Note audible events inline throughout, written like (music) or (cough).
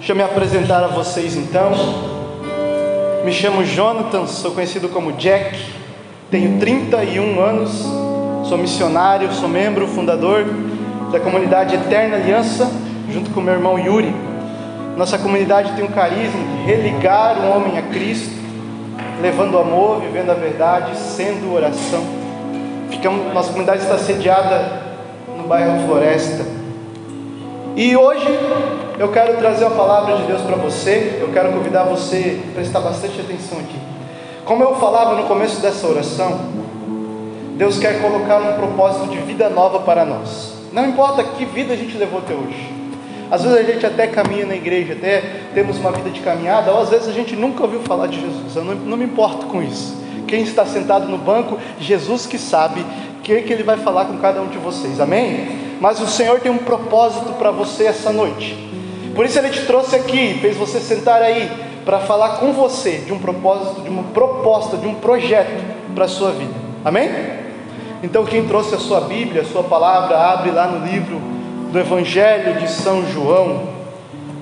Deixa eu me apresentar a vocês então. Me chamo Jonathan, sou conhecido como Jack, tenho 31 anos, sou missionário, sou membro fundador da comunidade Eterna Aliança, junto com meu irmão Yuri. Nossa comunidade tem um carisma de religar o homem a Cristo, levando amor, vivendo a verdade, sendo oração. Ficamos, nossa comunidade está sediada no bairro Floresta. E hoje eu quero trazer a palavra de Deus para você. Eu quero convidar você a prestar bastante atenção aqui. Como eu falava no começo dessa oração, Deus quer colocar um propósito de vida nova para nós. Não importa que vida a gente levou até hoje. Às vezes a gente até caminha na igreja, até temos uma vida de caminhada, ou às vezes a gente nunca ouviu falar de Jesus. Eu não, não me importo com isso. Quem está sentado no banco, Jesus que sabe o que, que Ele vai falar com cada um de vocês, amém? Mas o Senhor tem um propósito para você essa noite. Por isso Ele te trouxe aqui, fez você sentar aí, para falar com você de um propósito, de uma proposta, de um projeto para a sua vida, amém? Então, quem trouxe a sua Bíblia, a sua palavra, abre lá no livro do Evangelho de São João,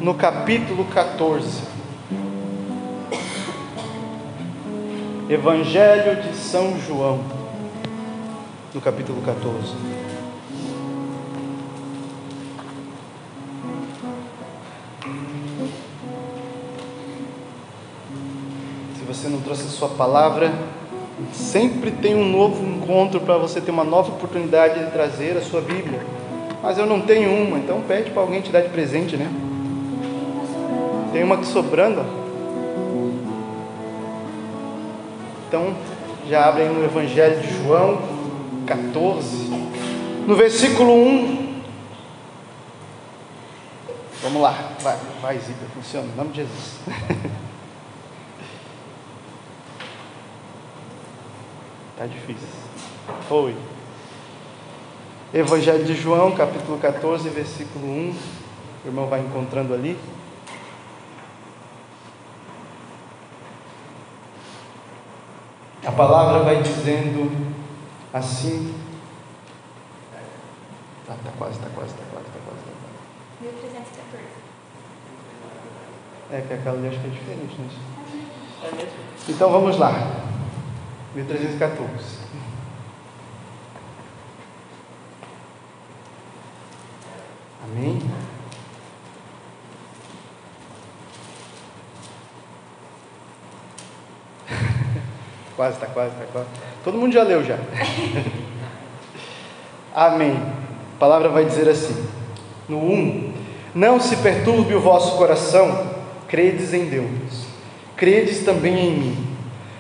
no capítulo 14. Evangelho de São João, no capítulo 14. Você não trouxe a sua palavra, sempre tem um novo encontro para você ter uma nova oportunidade de trazer a sua Bíblia. Mas eu não tenho uma, então pede para alguém te dar de presente, né? Tem uma aqui sobrando. Então, já abre aí no Evangelho de João 14, no versículo 1. Vamos lá, vai, vai Zica, funciona, em nome de Jesus. (laughs) tá difícil. Foi. Evangelho de João, capítulo 14, versículo 1. O irmão vai encontrando ali. A palavra vai dizendo assim. Está tá quase, está quase, está quase, está quase. Tá 1314. É que aquela ali acho que é diferente, né? É mesmo? Então vamos lá. 1314. Amém? (laughs) quase, está quase, está quase. Todo mundo já leu já. (laughs) Amém. A palavra vai dizer assim: no 1: Não se perturbe o vosso coração, credes em Deus, credes também em mim.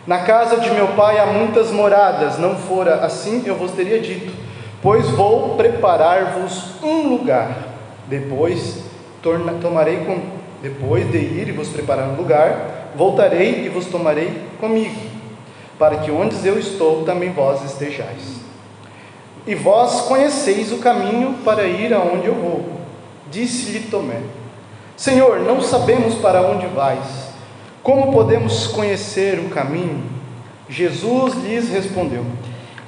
Na casa de meu pai há muitas moradas, não fora assim eu vos teria dito, pois vou preparar-vos um lugar. Depois torna, tomarei com, depois de ir e vos preparar um lugar, voltarei e vos tomarei comigo, para que onde eu estou também vós estejais. E vós conheceis o caminho para ir aonde eu vou. Disse-lhe Tomé: Senhor, não sabemos para onde vais. Como podemos conhecer o caminho? Jesus lhes respondeu: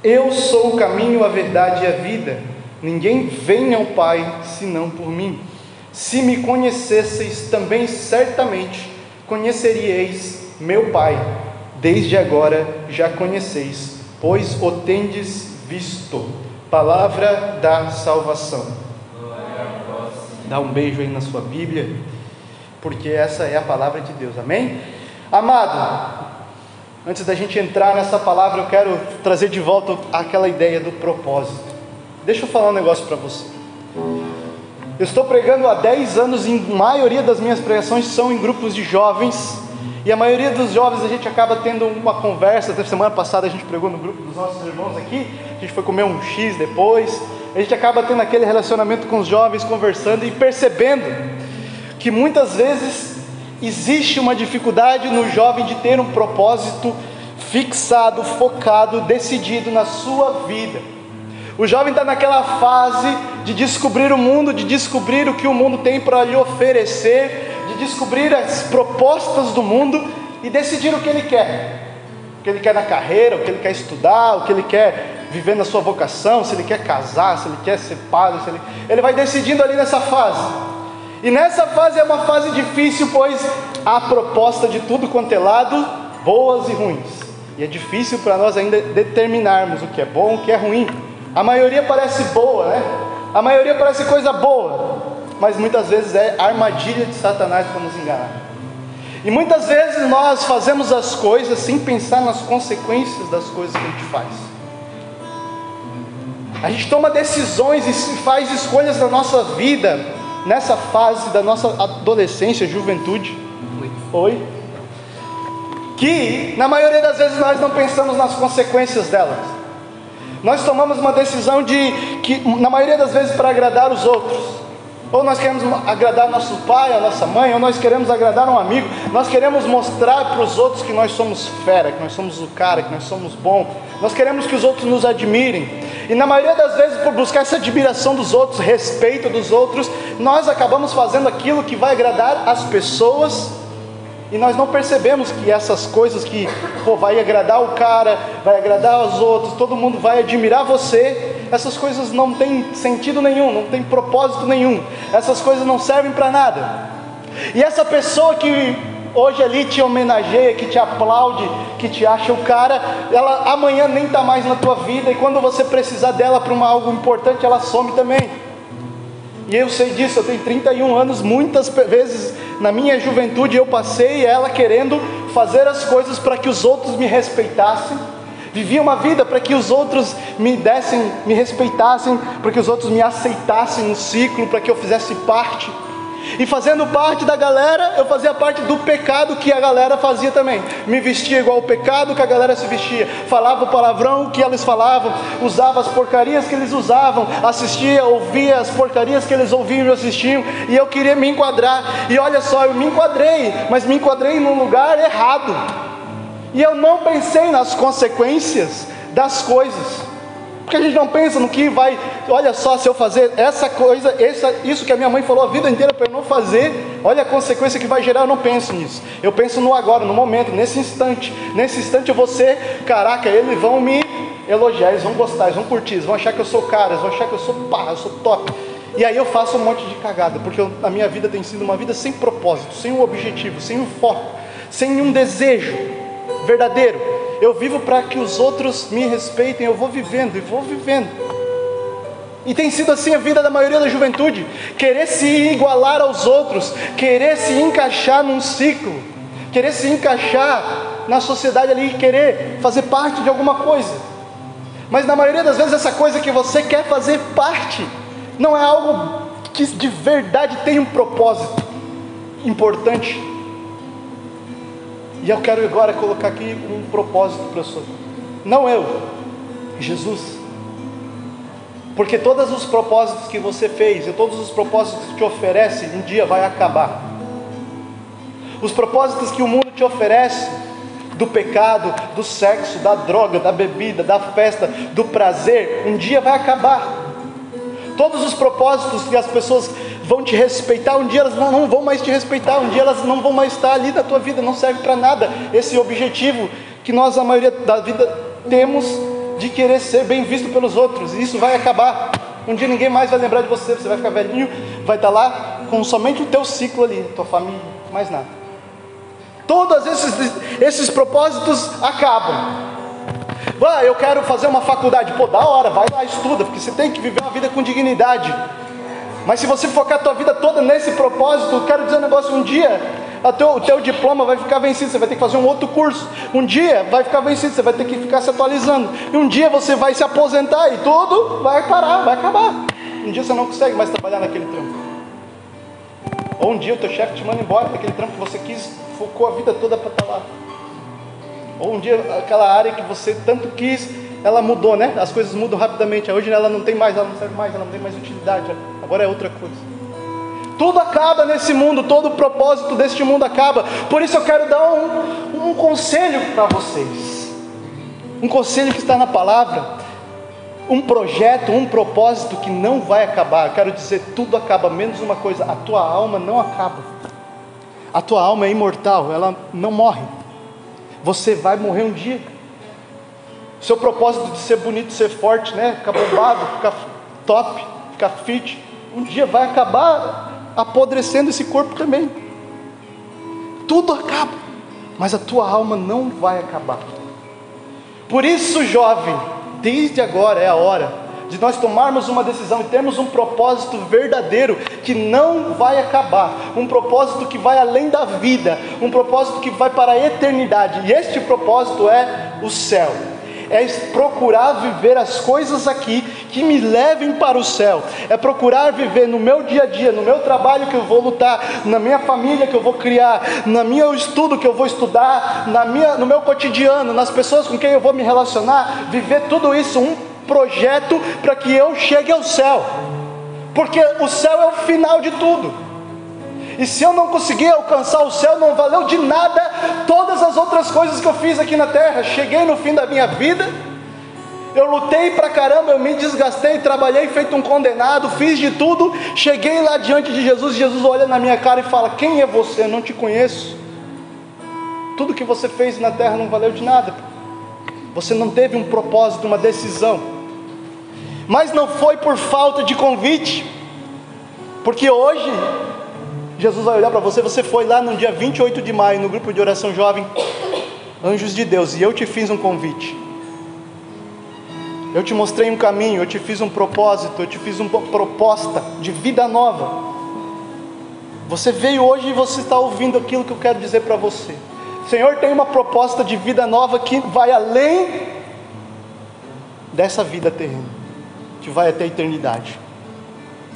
Eu sou o caminho, a verdade e a vida. Ninguém vem ao Pai senão por mim. Se me conhecesseis também certamente conheceríeis meu Pai. Desde agora já conheceis, pois o tendes visto. Palavra da salvação. Dá um beijo aí na sua Bíblia, porque essa é a palavra de Deus. Amém? Amado, antes da gente entrar nessa palavra, eu quero trazer de volta aquela ideia do propósito. Deixa eu falar um negócio para você. Eu estou pregando há 10 anos e a maioria das minhas pregações são em grupos de jovens. E a maioria dos jovens a gente acaba tendo uma conversa. Até semana passada a gente pregou no grupo dos nossos irmãos aqui. A gente foi comer um X depois. A gente acaba tendo aquele relacionamento com os jovens, conversando e percebendo que muitas vezes existe uma dificuldade no jovem de ter um propósito fixado, focado, decidido na sua vida. O jovem está naquela fase de descobrir o mundo, de descobrir o que o mundo tem para lhe oferecer, de descobrir as propostas do mundo e decidir o que ele quer. O que ele quer na carreira, o que ele quer estudar, o que ele quer viver na sua vocação, se ele quer casar, se ele quer ser padre, ele... ele vai decidindo ali nessa fase. E nessa fase é uma fase difícil, pois há proposta de tudo quanto é lado, boas e ruins. E é difícil para nós ainda determinarmos o que é bom, o que é ruim. A maioria parece boa, né? A maioria parece coisa boa, mas muitas vezes é armadilha de Satanás para nos enganar. E muitas vezes nós fazemos as coisas sem pensar nas consequências das coisas que a gente faz. A gente toma decisões e faz escolhas na nossa vida, nessa fase da nossa adolescência, juventude. Oi? Que na maioria das vezes nós não pensamos nas consequências delas. Nós tomamos uma decisão de que na maioria das vezes para agradar os outros. Ou nós queremos agradar nosso pai, a nossa mãe, ou nós queremos agradar um amigo, nós queremos mostrar para os outros que nós somos fera, que nós somos o cara, que nós somos bom, nós queremos que os outros nos admirem, e na maioria das vezes, por buscar essa admiração dos outros, respeito dos outros, nós acabamos fazendo aquilo que vai agradar as pessoas. E nós não percebemos que essas coisas que pô, vai agradar o cara, vai agradar os outros, todo mundo vai admirar você, essas coisas não têm sentido nenhum, não tem propósito nenhum, essas coisas não servem para nada. E essa pessoa que hoje ali te homenageia, que te aplaude, que te acha o cara, ela amanhã nem está mais na tua vida, e quando você precisar dela para algo importante, ela some também. E eu sei disso, eu tenho 31 anos, muitas vezes na minha juventude eu passei ela querendo fazer as coisas para que os outros me respeitassem. Vivia uma vida para que os outros me dessem, me respeitassem, para que os outros me aceitassem no ciclo, para que eu fizesse parte. E fazendo parte da galera, eu fazia parte do pecado que a galera fazia também. Me vestia igual o pecado que a galera se vestia. Falava o palavrão que eles falavam. Usava as porcarias que eles usavam. Assistia, ouvia as porcarias que eles ouviam e assistiam. E eu queria me enquadrar. E olha só, eu me enquadrei. Mas me enquadrei num lugar errado. E eu não pensei nas consequências das coisas. Porque a gente não pensa no que vai, olha só, se eu fazer essa coisa, essa, isso que a minha mãe falou a vida inteira para eu não fazer, olha a consequência que vai gerar, eu não penso nisso. Eu penso no agora, no momento, nesse instante. Nesse instante você, caraca, eles vão me elogiar, eles vão gostar, eles vão curtir, eles vão achar que eu sou cara, eles vão achar que eu sou pá, eu sou top. E aí eu faço um monte de cagada, porque eu, a minha vida tem sido uma vida sem propósito, sem um objetivo, sem um foco, sem um desejo verdadeiro eu vivo para que os outros me respeitem, eu vou vivendo e vou vivendo. E tem sido assim a vida da maioria da juventude: querer se igualar aos outros, querer se encaixar num ciclo, querer se encaixar na sociedade ali, querer fazer parte de alguma coisa. Mas na maioria das vezes, essa coisa que você quer fazer parte não é algo que de verdade tem um propósito importante. E eu quero agora colocar aqui um propósito para você. Não eu, Jesus. Porque todos os propósitos que você fez e todos os propósitos que te oferece, um dia vai acabar. Os propósitos que o mundo te oferece, do pecado, do sexo, da droga, da bebida, da festa, do prazer, um dia vai acabar. Todos os propósitos que as pessoas vão te respeitar, um dia elas não, vão mais te respeitar, um dia elas não vão mais estar ali na tua vida, não serve para nada. Esse objetivo que nós, a maioria da vida, temos de querer ser bem visto pelos outros, e isso vai acabar. Um dia ninguém mais vai lembrar de você, você vai ficar velhinho, vai estar lá com somente o teu ciclo ali, tua família, mais nada. Todos esses, esses propósitos acabam. Ah, eu quero fazer uma faculdade. Pô, da hora, vai lá, estuda, porque você tem que viver uma vida com dignidade. Mas se você focar a tua vida toda nesse propósito, eu quero dizer um negócio, um dia teu, o teu diploma vai ficar vencido, você vai ter que fazer um outro curso. Um dia vai ficar vencido, você vai ter que ficar se atualizando. E um dia você vai se aposentar e tudo vai parar, vai acabar. Um dia você não consegue mais trabalhar naquele trampo. Ou um dia o teu chefe te manda embora daquele trampo que você quis, focou a vida toda para estar lá. Ou um dia aquela área que você tanto quis, ela mudou, né? As coisas mudam rapidamente. Hoje ela não tem mais, ela não serve mais, ela não tem mais utilidade. Agora é outra coisa. Tudo acaba nesse mundo, todo o propósito deste mundo acaba. Por isso eu quero dar um, um conselho para vocês. Um conselho que está na palavra. Um projeto, um propósito que não vai acabar. Eu quero dizer, tudo acaba, menos uma coisa: a tua alma não acaba. A tua alma é imortal, ela não morre. Você vai morrer um dia. Seu propósito de ser bonito, ser forte, né? Ficar bombado, ficar top, ficar fit, um dia vai acabar apodrecendo esse corpo também. Tudo acaba, mas a tua alma não vai acabar. Por isso, jovem, desde agora é a hora de nós tomarmos uma decisão e termos um propósito verdadeiro que não vai acabar, um propósito que vai além da vida, um propósito que vai para a eternidade. E este propósito é o céu. É procurar viver as coisas aqui que me levem para o céu, é procurar viver no meu dia a dia, no meu trabalho que eu vou lutar, na minha família que eu vou criar, no meu estudo que eu vou estudar, na minha, no meu cotidiano, nas pessoas com quem eu vou me relacionar, viver tudo isso, um projeto para que eu chegue ao céu, porque o céu é o final de tudo. E se eu não conseguir alcançar o céu, não valeu de nada todas as outras coisas que eu fiz aqui na terra. Cheguei no fim da minha vida, eu lutei pra caramba, eu me desgastei, trabalhei feito um condenado, fiz de tudo. Cheguei lá diante de Jesus, Jesus olha na minha cara e fala: Quem é você? Eu não te conheço. Tudo que você fez na terra não valeu de nada. Você não teve um propósito, uma decisão. Mas não foi por falta de convite, porque hoje Jesus vai olhar para você. Você foi lá no dia 28 de maio, no grupo de oração jovem, Anjos de Deus, e eu te fiz um convite. Eu te mostrei um caminho, eu te fiz um propósito, eu te fiz uma proposta de vida nova. Você veio hoje e você está ouvindo aquilo que eu quero dizer para você. O Senhor tem uma proposta de vida nova que vai além dessa vida terrena, que vai até a eternidade.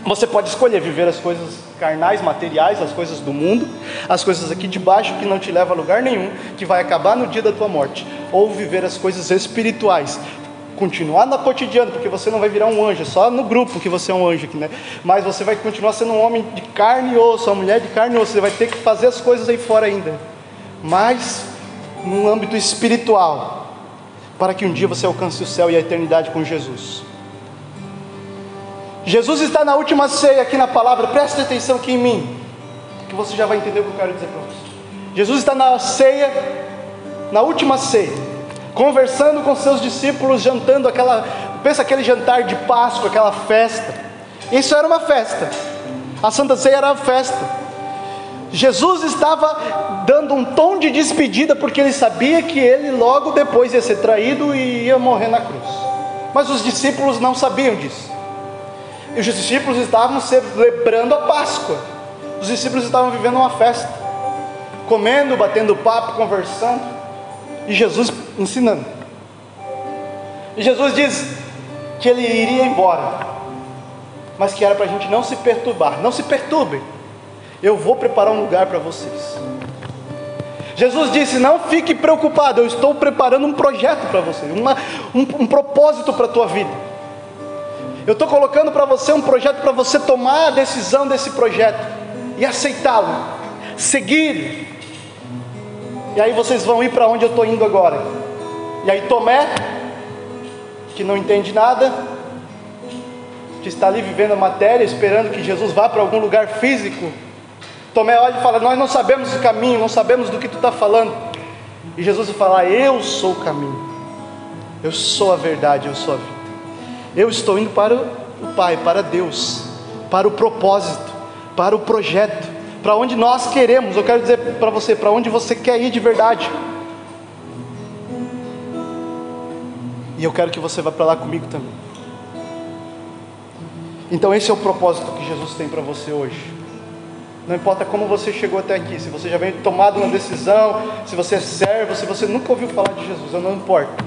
Você pode escolher viver as coisas carnais, materiais, as coisas do mundo, as coisas aqui de baixo que não te levam a lugar nenhum, que vai acabar no dia da tua morte, ou viver as coisas espirituais, continuar no cotidiano, porque você não vai virar um anjo, é só no grupo que você é um anjo aqui, né? Mas você vai continuar sendo um homem de carne e osso, uma mulher de carne e osso, você vai ter que fazer as coisas aí fora ainda, mas no âmbito espiritual, para que um dia você alcance o céu e a eternidade com Jesus. Jesus está na última ceia aqui na palavra, preste atenção aqui em mim, que você já vai entender o que eu quero dizer para você. Jesus está na ceia, na última ceia, conversando com seus discípulos, jantando aquela, pensa aquele jantar de Páscoa, aquela festa. Isso era uma festa. A Santa Ceia era uma festa. Jesus estava dando um tom de despedida porque ele sabia que ele logo depois ia ser traído e ia morrer na cruz. Mas os discípulos não sabiam disso. E os discípulos estavam celebrando a Páscoa. Os discípulos estavam vivendo uma festa, comendo, batendo papo, conversando, e Jesus ensinando. E Jesus diz que ele iria embora, mas que era para a gente não se perturbar. Não se perturbem, eu vou preparar um lugar para vocês. Jesus disse: Não fique preocupado, eu estou preparando um projeto para você, uma, um, um propósito para a tua vida. Eu estou colocando para você um projeto para você tomar a decisão desse projeto e aceitá-lo, seguir. E aí vocês vão ir para onde eu estou indo agora. E aí Tomé, que não entende nada, que está ali vivendo a matéria, esperando que Jesus vá para algum lugar físico. Tomé olha e fala: Nós não sabemos o caminho, não sabemos do que tu está falando. E Jesus vai falar: Eu sou o caminho, eu sou a verdade, eu sou a vida. Eu estou indo para o Pai, para Deus, para o propósito, para o projeto, para onde nós queremos. Eu quero dizer para você, para onde você quer ir de verdade. E eu quero que você vá para lá comigo também. Então esse é o propósito que Jesus tem para você hoje. Não importa como você chegou até aqui, se você já veio tomado uma decisão, se você é servo, se você nunca ouviu falar de Jesus, não importa.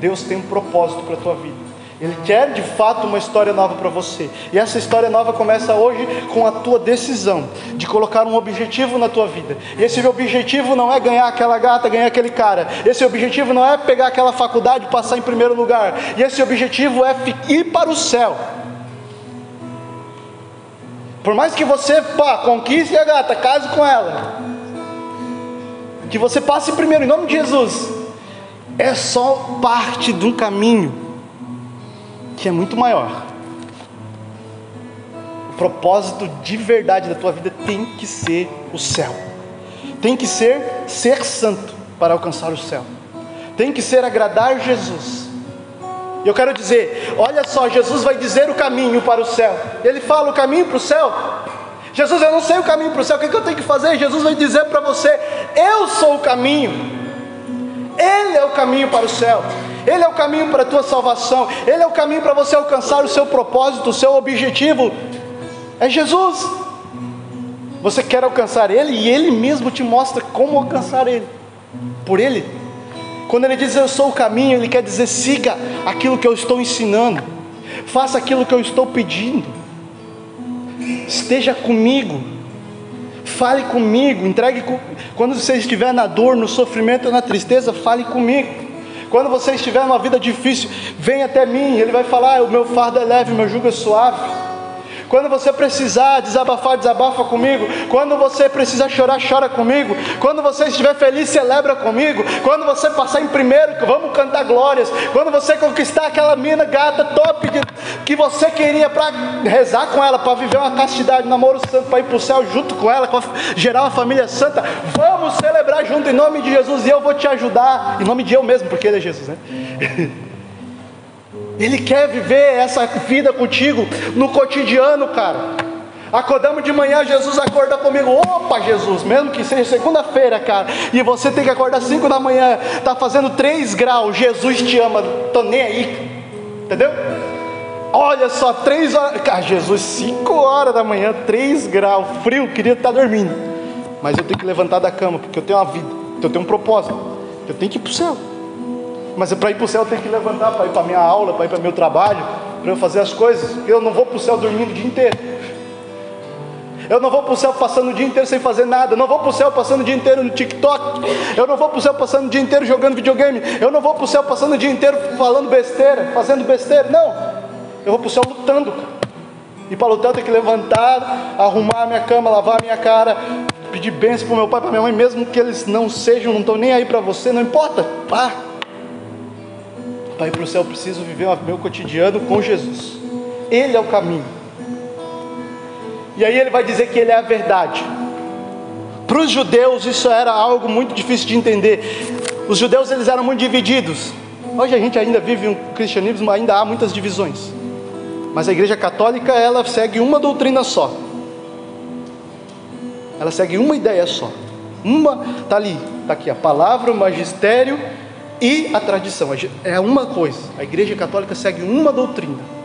Deus tem um propósito para a tua vida. Ele quer de fato uma história nova para você. E essa história nova começa hoje com a tua decisão de colocar um objetivo na tua vida. E esse objetivo não é ganhar aquela gata, ganhar aquele cara. Esse objetivo não é pegar aquela faculdade e passar em primeiro lugar. E esse objetivo é ir para o céu. Por mais que você pá, conquiste a gata, case com ela. Que você passe primeiro em nome de Jesus. É só parte de um caminho que é muito maior. O propósito de verdade da tua vida tem que ser o céu. Tem que ser ser santo para alcançar o céu. Tem que ser agradar Jesus. Eu quero dizer, olha só, Jesus vai dizer o caminho para o céu. Ele fala o caminho para o céu. Jesus, eu não sei o caminho para o céu, o que, que eu tenho que fazer? Jesus vai dizer para você: Eu sou o caminho. Ele é o caminho para o céu. Ele é o caminho para a tua salvação. Ele é o caminho para você alcançar o seu propósito, o seu objetivo. É Jesus. Você quer alcançar Ele e Ele mesmo te mostra como alcançar Ele. Por Ele. Quando Ele diz eu sou o caminho, Ele quer dizer siga aquilo que eu estou ensinando. Faça aquilo que eu estou pedindo esteja comigo, fale comigo, entregue com... quando você estiver na dor, no sofrimento, na tristeza, fale comigo. Quando você estiver numa vida difícil, vem até mim, ele vai falar: o meu fardo é leve, meu jugo é suave. Quando você precisar desabafar, desabafa comigo. Quando você precisar chorar, chora comigo. Quando você estiver feliz, celebra comigo. Quando você passar em primeiro, vamos cantar glórias. Quando você conquistar aquela mina gata top que, que você queria para rezar com ela, para viver uma castidade, um namoro santo, para ir para o céu junto com ela, para gerar uma família santa, vamos celebrar junto em nome de Jesus e eu vou te ajudar. Em nome de eu mesmo, porque ele é Jesus, né? (laughs) Ele quer viver essa vida contigo no cotidiano, cara. Acordamos de manhã, Jesus acorda comigo. Opa, Jesus, mesmo que seja segunda-feira, cara, e você tem que acordar 5 da manhã, tá fazendo 3 graus, Jesus te ama, tô nem aí, entendeu? Olha só, 3 horas, cara, Jesus, 5 horas da manhã, 3 graus, frio, queria estar dormindo, mas eu tenho que levantar da cama, porque eu tenho uma vida, eu tenho um propósito, eu tenho que ir para o céu. Mas para ir para o céu eu tenho que levantar, para ir para minha aula, para ir para meu trabalho, para eu fazer as coisas. Eu não vou para o céu dormindo o dia inteiro. Eu não vou para o céu passando o dia inteiro sem fazer nada. Eu não vou para o céu passando o dia inteiro no TikTok. Eu não vou para o céu passando o dia inteiro jogando videogame. Eu não vou para o céu passando o dia inteiro falando besteira, fazendo besteira. Não. Eu vou para o céu lutando. E para lutar eu tenho que levantar, arrumar a minha cama, lavar a minha cara, pedir bênção para o meu pai, para minha mãe, mesmo que eles não sejam, não estão nem aí para você, não importa. Pá. Para ir para o céu, eu preciso viver o meu cotidiano com Jesus. Ele é o caminho. E aí ele vai dizer que ele é a verdade. Para os judeus isso era algo muito difícil de entender. Os judeus eles eram muito divididos. Hoje a gente ainda vive um cristianismo, ainda há muitas divisões. Mas a igreja católica ela segue uma doutrina só. Ela segue uma ideia só. Uma tá ali, tá aqui a palavra, o magistério e a tradição. É uma coisa. A Igreja Católica segue uma doutrina.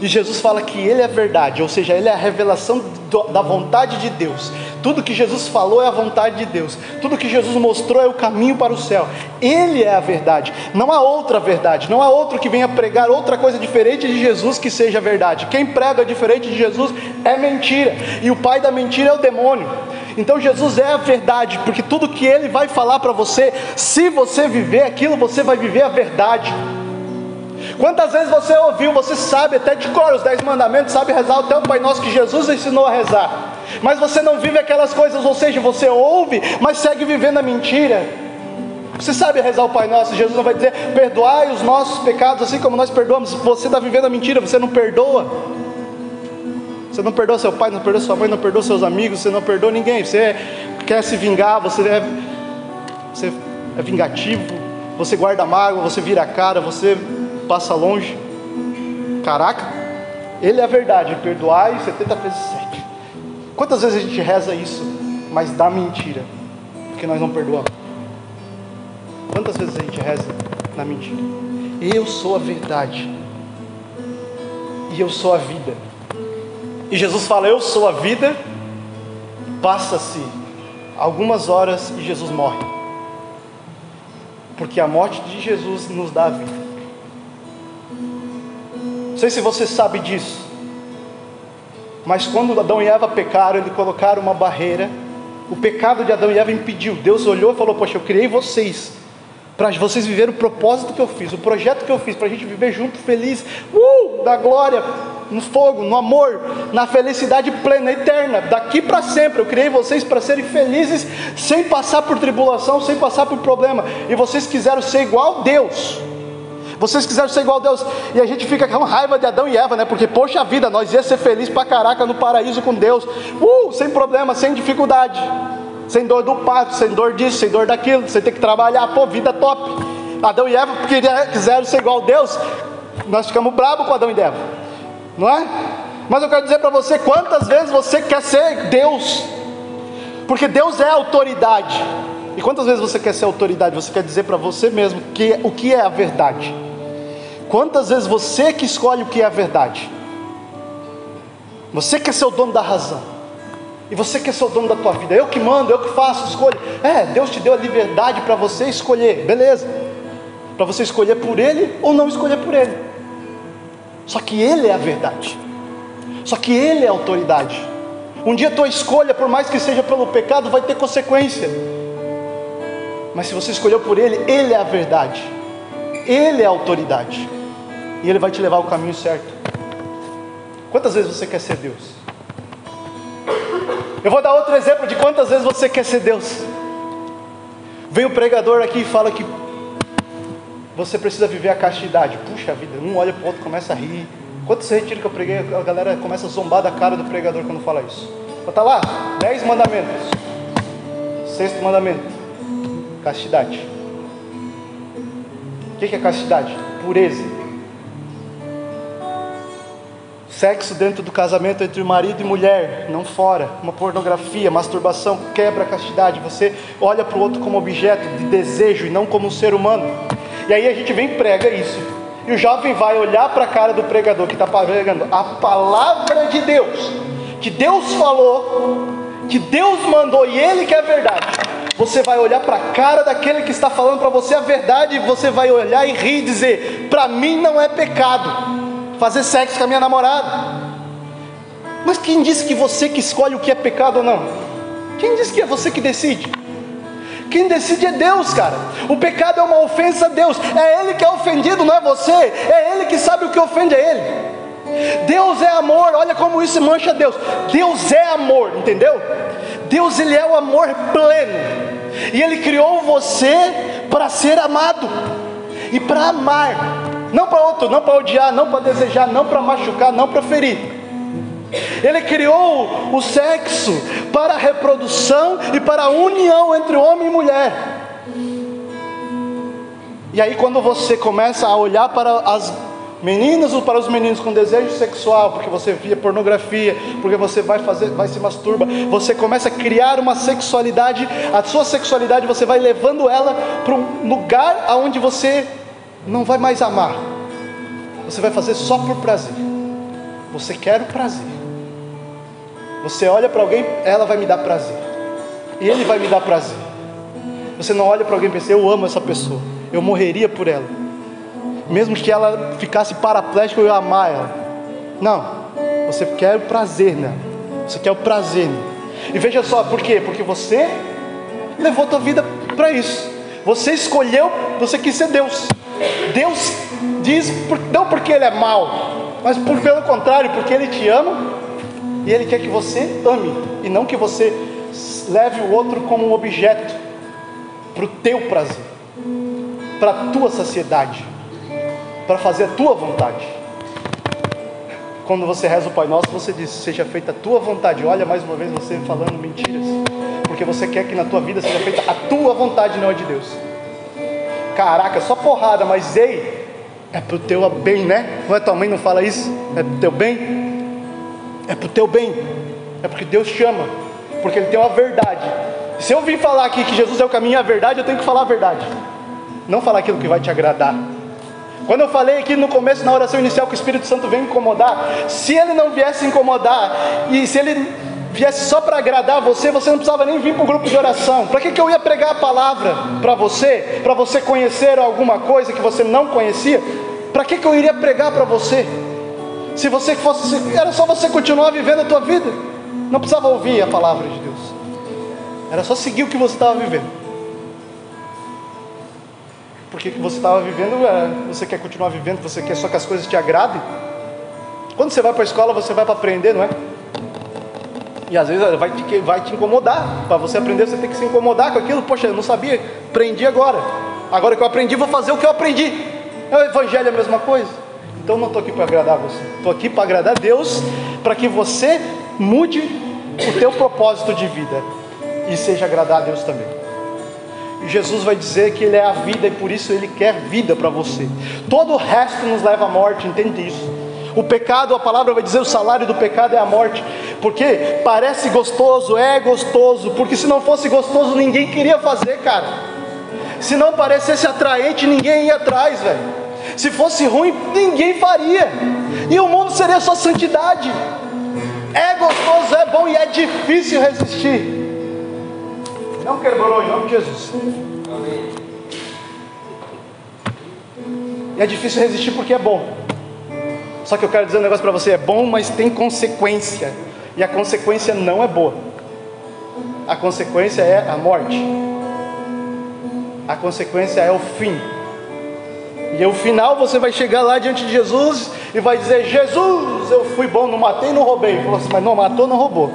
E Jesus fala que Ele é a verdade, ou seja, Ele é a revelação do, da vontade de Deus. Tudo que Jesus falou é a vontade de Deus. Tudo que Jesus mostrou é o caminho para o céu. Ele é a verdade. Não há outra verdade. Não há outro que venha pregar outra coisa diferente de Jesus que seja verdade. Quem prega diferente de Jesus é mentira. E o pai da mentira é o demônio. Então Jesus é a verdade, porque tudo que ele vai falar para você, se você viver aquilo, você vai viver a verdade. Quantas vezes você ouviu, você sabe até de cor os dez mandamentos, sabe rezar até o Pai Nosso que Jesus ensinou a rezar, mas você não vive aquelas coisas, ou seja, você ouve, mas segue vivendo a mentira. Você sabe rezar o Pai Nosso, Jesus não vai dizer, perdoai os nossos pecados assim como nós perdoamos. Você está vivendo a mentira, você não perdoa. Você não perdoa seu pai, não perdoa sua mãe, não perdoa seus amigos, você não perdoa ninguém. Você quer se vingar, você é, você é vingativo, você guarda mágoa, você vira a cara, você passa longe. Caraca, ele é a verdade, perdoai 70 vezes 7. Quantas vezes a gente reza isso, mas dá mentira, porque nós não perdoamos? Quantas vezes a gente reza na mentira? Eu sou a verdade, e eu sou a vida. E Jesus fala: Eu sou a vida. Passa-se algumas horas e Jesus morre. Porque a morte de Jesus nos dá a vida. Não sei se você sabe disso. Mas quando Adão e Eva pecaram, eles colocaram uma barreira. O pecado de Adão e Eva impediu. Deus olhou e falou: Poxa, eu criei vocês para vocês viverem o propósito que eu fiz, o projeto que eu fiz, para a gente viver junto, feliz, uh, da glória, no fogo, no amor, na felicidade plena, eterna, daqui para sempre. Eu criei vocês para serem felizes, sem passar por tribulação, sem passar por problema. E vocês quiseram ser igual a Deus. Vocês quiseram ser igual a Deus. E a gente fica com raiva de Adão e Eva, né? Porque, poxa vida, nós ia ser felizes para caraca no paraíso com Deus. Uh, sem problema, sem dificuldade. Sem dor do parto, sem dor disso, sem dor daquilo. Sem ter que trabalhar. Pô, vida top. Adão e Eva quiseram ser igual a Deus. Nós ficamos bravos com Adão e Eva não é? Mas eu quero dizer para você quantas vezes você quer ser Deus, porque Deus é autoridade. E quantas vezes você quer ser autoridade? Você quer dizer para você mesmo que, o que é a verdade? Quantas vezes você que escolhe o que é a verdade? Você quer ser o dono da razão. E você quer ser o dono da tua vida. Eu que mando, eu que faço, escolho. É, Deus te deu a liberdade para você escolher, beleza. Para você escolher por Ele ou não escolher por Ele. Só que Ele é a verdade. Só que Ele é a autoridade. Um dia tua escolha, por mais que seja pelo pecado, vai ter consequência. Mas se você escolheu por Ele, Ele é a verdade. Ele é a autoridade. E Ele vai te levar ao caminho certo. Quantas vezes você quer ser Deus? Eu vou dar outro exemplo de quantas vezes você quer ser Deus. Vem o pregador aqui e fala que você precisa viver a castidade. Puxa vida, um olha para o outro começa a rir. Quantos retiros que eu preguei, a galera começa a zombar da cara do pregador quando fala isso. Está lá, dez mandamentos. Sexto mandamento, castidade. O que é castidade? Pureza. Sexo dentro do casamento entre marido e mulher, não fora. Uma pornografia, masturbação, quebra a castidade. Você olha para o outro como objeto de desejo e não como um ser humano. E aí a gente vem e prega isso. E o jovem vai olhar para a cara do pregador que está pregando a palavra de Deus, que Deus falou, que Deus mandou e Ele que é a verdade. Você vai olhar para a cara daquele que está falando para você a verdade e você vai olhar e rir e dizer: Para mim não é pecado fazer sexo com a minha namorada. Mas quem disse que você que escolhe o que é pecado ou não? Quem disse que é você que decide? Quem decide é Deus, cara. O pecado é uma ofensa a Deus. É Ele que é ofendido, não é você. É Ele que sabe o que ofende a Ele. Deus é amor. Olha como isso mancha Deus. Deus é amor, entendeu? Deus ele é o amor pleno. E Ele criou você para ser amado e para amar. Não para outro, não para odiar, não para desejar, não para machucar, não para ferir. Ele criou o sexo para a reprodução e para a união entre homem e mulher. E aí, quando você começa a olhar para as meninas ou para os meninos com desejo sexual, porque você via pornografia, porque você vai fazer, vai se masturba, você começa a criar uma sexualidade, a sua sexualidade você vai levando ela para um lugar aonde você não vai mais amar. Você vai fazer só por prazer. Você quer o prazer. Você olha para alguém, ela vai me dar prazer. E ele vai me dar prazer. Você não olha para alguém e pensa, eu amo essa pessoa. Eu morreria por ela. Mesmo que ela ficasse paraplégica, eu ia amar ela. Não. Você quer o prazer nela. Você quer o prazer nela. E veja só, por quê? Porque você levou tua vida para isso. Você escolheu, você quis ser Deus. Deus diz, não porque Ele é mau, mas por, pelo contrário, porque Ele te ama e Ele quer que você ame, e não que você leve o outro como um objeto para o teu prazer, para a tua saciedade, para fazer a tua vontade. Quando você reza o Pai Nosso, você diz: Seja feita a tua vontade. Olha mais uma vez você falando mentiras, porque você quer que na tua vida seja feita a tua vontade, não a de Deus. Caraca, só porrada, mas ei, é pro teu bem, né? Não é tua mãe não fala isso? É pro teu bem? É pro teu bem. É porque Deus chama, porque Ele tem uma verdade. Se eu vim falar aqui que Jesus é o caminho e a verdade, eu tenho que falar a verdade. Não falar aquilo que vai te agradar. Quando eu falei aqui no começo, na oração inicial, que o Espírito Santo vem incomodar, se ele não viesse incomodar, e se ele viesse só para agradar você, você não precisava nem vir para o grupo de oração. Para que, que eu ia pregar a palavra para você? Para você conhecer alguma coisa que você não conhecia? Para que, que eu iria pregar para você? Se você fosse, era só você continuar vivendo a tua vida. Não precisava ouvir a palavra de Deus. Era só seguir o que você estava vivendo. Porque que você estava vivendo, é, você quer continuar vivendo, você quer só que as coisas te agradem. Quando você vai para a escola, você vai para aprender, não é? E às vezes vai te, vai te incomodar. Para você aprender, você tem que se incomodar com aquilo. Poxa, eu não sabia, aprendi agora. Agora que eu aprendi, vou fazer o que eu aprendi. É o Evangelho é a mesma coisa. Então não estou aqui para agradar você. Estou aqui para agradar Deus, para que você mude o teu propósito de vida e seja agradar a Deus também. E Jesus vai dizer que Ele é a vida e por isso Ele quer vida para você. Todo o resto nos leva à morte, entende isso? O pecado, a palavra vai dizer, o salário do pecado é a morte. Porque parece gostoso, é gostoso. Porque se não fosse gostoso, ninguém queria fazer, cara. Se não parecesse atraente, ninguém ia atrás, velho. Se fosse ruim, ninguém faria. E o mundo seria só santidade. É gostoso, é bom e é difícil resistir. Não quebrou em nome de Jesus. E é difícil resistir porque é bom. Só que eu quero dizer um negócio para você: é bom, mas tem consequência. E a consequência não é boa. A consequência é a morte. A consequência é o fim. E o final você vai chegar lá diante de Jesus e vai dizer: Jesus, eu fui bom, não matei, não roubei. Falou assim, mas não matou, não roubou.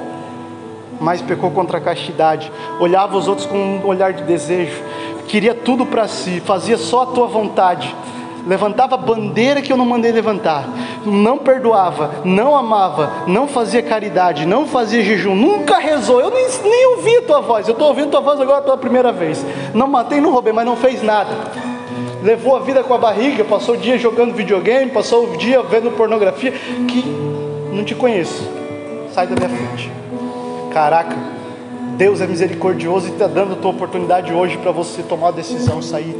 Mas pecou contra a castidade, olhava os outros com um olhar de desejo, queria tudo para si, fazia só a tua vontade levantava bandeira que eu não mandei levantar, não perdoava, não amava, não fazia caridade, não fazia jejum, nunca rezou, eu nem, nem ouvi a tua voz, eu estou ouvindo a tua voz agora pela primeira vez. Não matei, não roubei, mas não fez nada. Levou a vida com a barriga, passou o dia jogando videogame, passou o dia vendo pornografia, que não te conheço. Sai da minha frente. Caraca, Deus é misericordioso e está dando a tua oportunidade hoje para você tomar a decisão, sair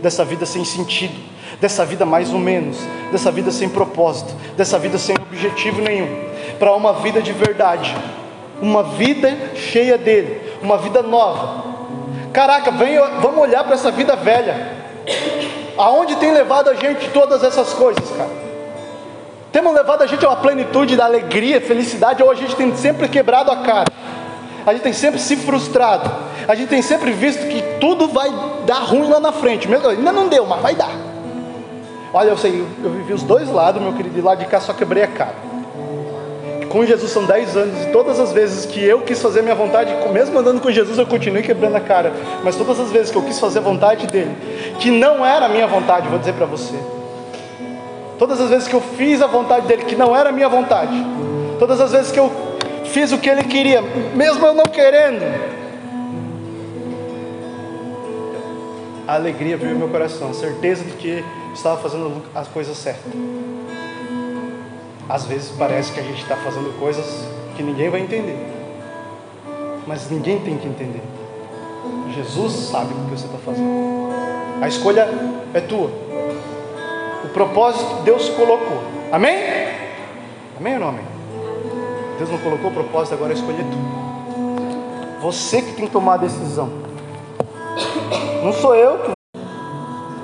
dessa vida sem sentido dessa vida mais ou menos, dessa vida sem propósito, dessa vida sem objetivo nenhum, para uma vida de verdade, uma vida cheia dele, uma vida nova. Caraca, vem, vamos olhar para essa vida velha. Aonde tem levado a gente todas essas coisas, cara? Temos levado a gente a uma plenitude da alegria, felicidade, ou a gente tem sempre quebrado a cara. A gente tem sempre se frustrado. A gente tem sempre visto que tudo vai dar ruim lá na frente. Ainda não deu, mas vai dar. Olha, eu sei, eu vivi os dois lados, meu querido, e lá de cá só quebrei a cara. Com Jesus são 10 anos, e todas as vezes que eu quis fazer minha vontade, mesmo andando com Jesus, eu continuei quebrando a cara. Mas todas as vezes que eu quis fazer a vontade dele, que não era a minha vontade, vou dizer para você. Todas as vezes que eu fiz a vontade dele, que não era a minha vontade. Todas as vezes que eu fiz o que ele queria, mesmo eu não querendo. A alegria veio no meu coração, a certeza de que estava fazendo as coisas certas. Às vezes parece que a gente está fazendo coisas que ninguém vai entender, mas ninguém tem que entender. Jesus sabe o que você está fazendo. A escolha é tua. O propósito Deus colocou. Amém? Amém ou não amém? Deus não colocou o propósito, agora a escolha é tua. Você que tem que tomar a decisão. Não sou eu que